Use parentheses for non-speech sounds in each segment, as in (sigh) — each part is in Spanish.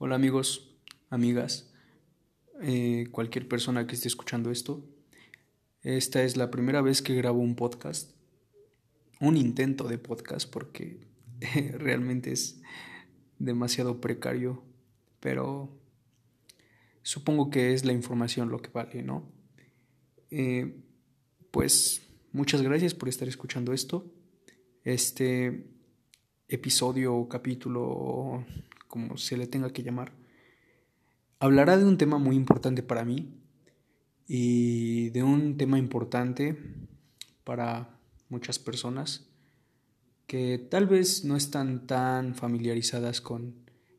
Hola amigos, amigas, eh, cualquier persona que esté escuchando esto. Esta es la primera vez que grabo un podcast, un intento de podcast porque (laughs) realmente es demasiado precario, pero supongo que es la información lo que vale, ¿no? Eh, pues muchas gracias por estar escuchando esto. Este episodio o capítulo como se le tenga que llamar, hablará de un tema muy importante para mí y de un tema importante para muchas personas que tal vez no están tan familiarizadas con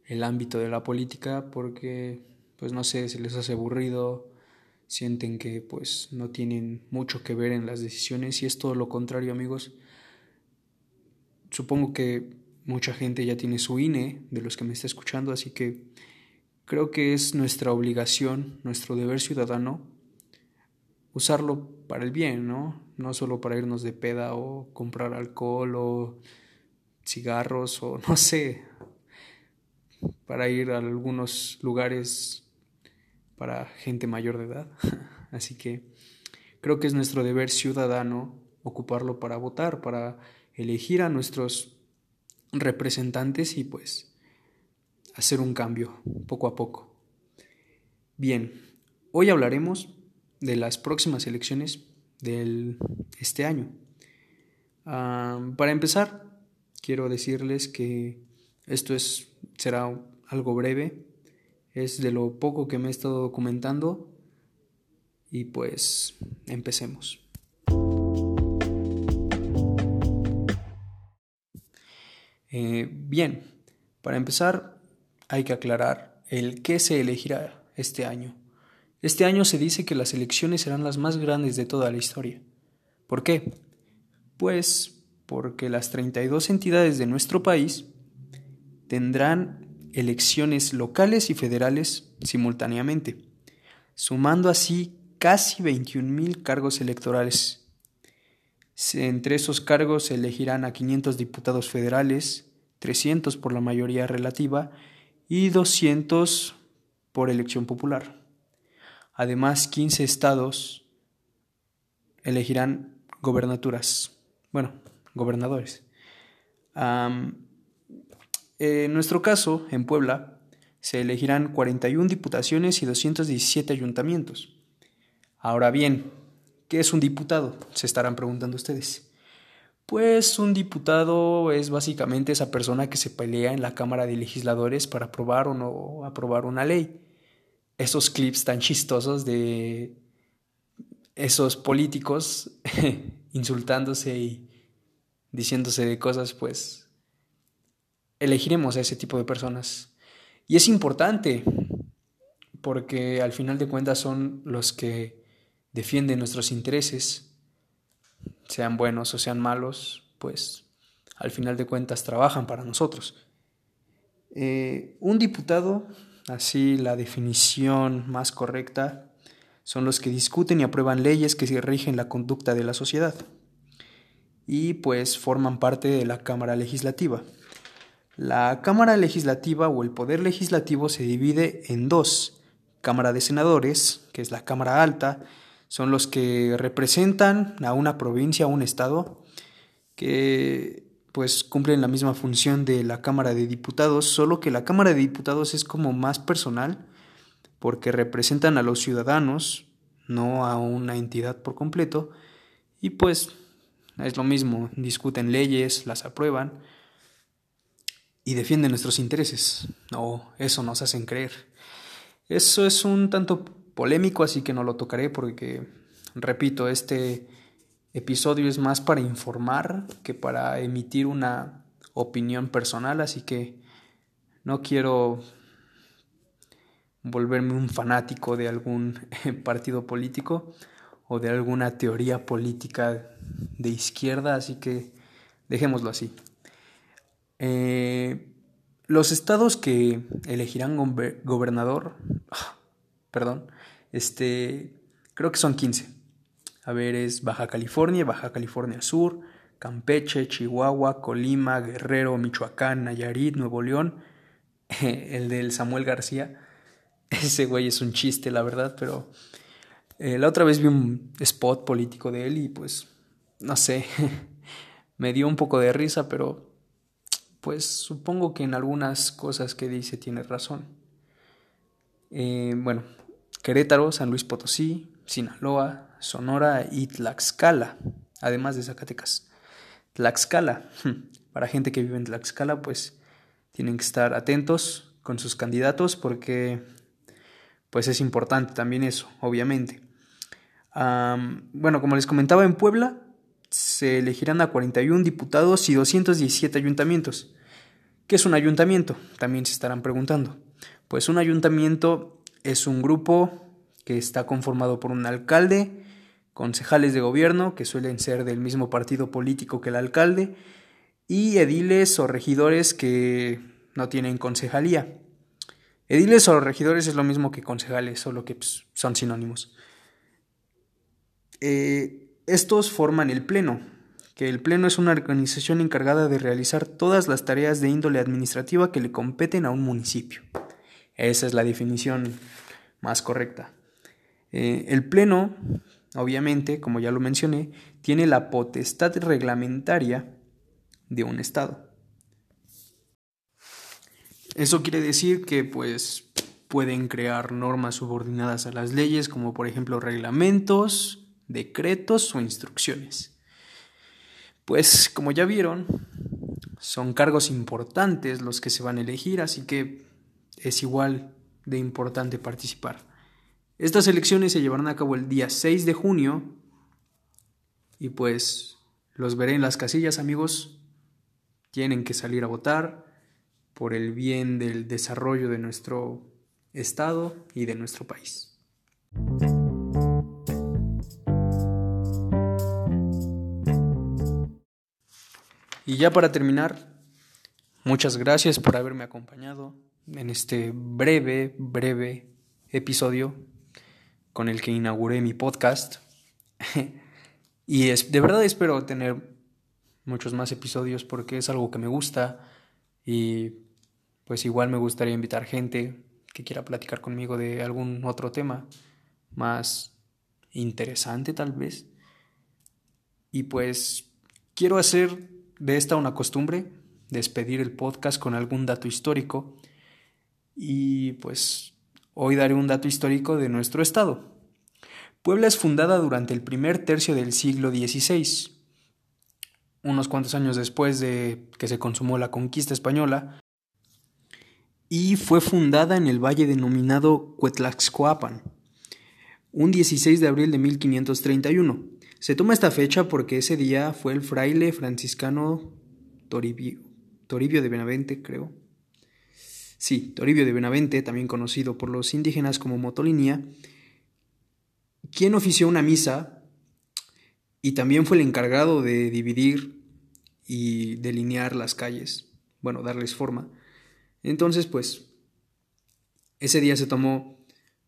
el ámbito de la política porque pues no sé, se les hace aburrido, sienten que pues no tienen mucho que ver en las decisiones y es todo lo contrario, amigos. Supongo que Mucha gente ya tiene su INE de los que me está escuchando, así que creo que es nuestra obligación, nuestro deber ciudadano, usarlo para el bien, ¿no? No solo para irnos de peda o comprar alcohol o cigarros o (laughs) no sé, para ir a algunos lugares para gente mayor de edad. (laughs) Así que creo que es nuestro deber ciudadano ocuparlo para votar, para elegir a nuestros representantes y pues hacer un cambio poco a poco. Bien, hoy hablaremos de las próximas elecciones de este año. para empezar, quiero decirles que esto es, será algo breve, es de lo poco que me he estado documentando y pues empecemos. Eh, bien, para empezar hay que aclarar el qué se elegirá este año. Este año se dice que las elecciones serán las más grandes de toda la historia. ¿Por qué? Pues porque las 32 entidades de nuestro país tendrán elecciones locales y federales simultáneamente, sumando así casi 21.000 cargos electorales entre esos cargos se elegirán a 500 diputados federales, 300 por la mayoría relativa y 200 por elección popular. Además, 15 estados elegirán gobernaturas, bueno, gobernadores. en nuestro caso, en Puebla, se elegirán 41 diputaciones y 217 ayuntamientos. Ahora bien, ¿Qué es un diputado? Se estarán preguntando ustedes. Pues un diputado es básicamente esa persona que se pelea en la Cámara de Legisladores para aprobar o no aprobar una ley. Esos clips tan chistosos de esos políticos (laughs) insultándose y diciéndose de cosas, pues elegiremos a ese tipo de personas. Y es importante porque al final de cuentas son los que defienden nuestros intereses, sean buenos o sean malos, pues al final de cuentas trabajan para nosotros. Eh, un diputado, así la definición más correcta, son los que discuten y aprueban leyes que rigen la conducta de la sociedad y pues forman parte de la Cámara Legislativa. La Cámara Legislativa o el Poder Legislativo se divide en dos, Cámara de Senadores, que es la Cámara Alta, son los que representan a una provincia, a un estado, que pues cumplen la misma función de la Cámara de Diputados, solo que la Cámara de Diputados es como más personal, porque representan a los ciudadanos, no a una entidad por completo, y pues es lo mismo, discuten leyes, las aprueban y defienden nuestros intereses, o eso nos hacen creer. Eso es un tanto polémico, así que no lo tocaré porque, repito, este episodio es más para informar que para emitir una opinión personal, así que no quiero volverme un fanático de algún (laughs) partido político o de alguna teoría política de izquierda, así que dejémoslo así. Eh, los estados que elegirán gobernador, perdón, este, creo que son 15. A ver, es Baja California, Baja California Sur, Campeche, Chihuahua, Colima, Guerrero, Michoacán, Nayarit, Nuevo León, (laughs) el del Samuel García. (laughs) Ese güey es un chiste, la verdad, pero eh, la otra vez vi un spot político de él y pues, no sé, (laughs) me dio un poco de risa, pero pues supongo que en algunas cosas que dice tiene razón. Eh, bueno, Querétaro, San Luis Potosí, Sinaloa, Sonora y Tlaxcala, además de Zacatecas. Tlaxcala, (laughs) para gente que vive en Tlaxcala, pues tienen que estar atentos con sus candidatos porque pues es importante también eso, obviamente. bueno, como les comentaba, en Puebla se elegirán a 41 diputados y 217 ayuntamientos. ¿Qué es un ayuntamiento? También se estarán preguntando. Pues un ayuntamiento es un grupo que está conformado por un alcalde, concejales de gobierno, que suelen ser del mismo partido político que el alcalde, y ediles o regidores que no tienen concejalía. Ediles o regidores es lo mismo que concejales, solo que pues, son sinónimos. Eh, estos forman el Pleno, que el Pleno es una organización encargada de realizar todas las tareas de índole administrativa que le competen a un municipio. Esa es la definición más correcta. Eh, el Pleno, obviamente, como ya lo mencioné, tiene la potestad reglamentaria de un Estado. Eso quiere decir que pues pueden crear normas subordinadas a las leyes, como por ejemplo reglamentos, decretos o instrucciones. Pues como ya vieron, son cargos importantes los que se van a elegir, así que es igual de importante participar. Estas elecciones se llevarán a cabo el día 6 de junio y pues los veré en las casillas amigos. Tienen que salir a votar por el bien del desarrollo de nuestro Estado y de nuestro país. Y ya para terminar, muchas gracias por haberme acompañado en este breve, breve episodio con el que inauguré mi podcast. (laughs) y es, de verdad espero tener muchos más episodios porque es algo que me gusta y pues igual me gustaría invitar gente que quiera platicar conmigo de algún otro tema más interesante tal vez. Y pues quiero hacer de esta una costumbre, despedir el podcast con algún dato histórico. Y pues hoy daré un dato histórico de nuestro estado. Puebla es fundada durante el primer tercio del siglo XVI. Unos cuantos años después de que se consumó la conquista española, y fue fundada en el valle denominado Cuetlaxcoapan, un 16 de abril de 1531. Se toma esta fecha porque ese día fue el fraile franciscano Toribio, de Benavente, creo. Sí, Toribio de Benavente, también conocido por los indígenas como Motolinía, quien ofició una misa y también fue el encargado de dividir y delinear las calles, bueno, darles forma. Entonces, pues, ese día se tomó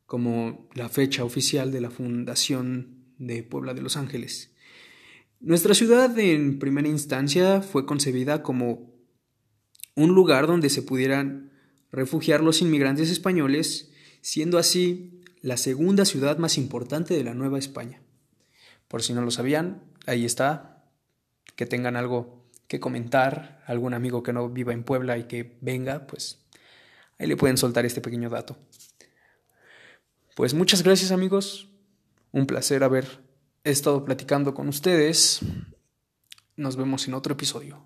como la fecha oficial de la fundación de Puebla de Los Ángeles. Nuestra ciudad en primera instancia fue concebida como un lugar donde se pudieran refugiar los inmigrantes españoles, siendo así la segunda ciudad más importante de la Nueva España. Por si no lo sabían, ahí está, que tengan algo que comentar, algún amigo que no viva en Puebla y que venga, pues ahí le pueden soltar este pequeño dato. Pues muchas gracias amigos, un placer haber estado platicando con ustedes. Nos vemos en otro episodio.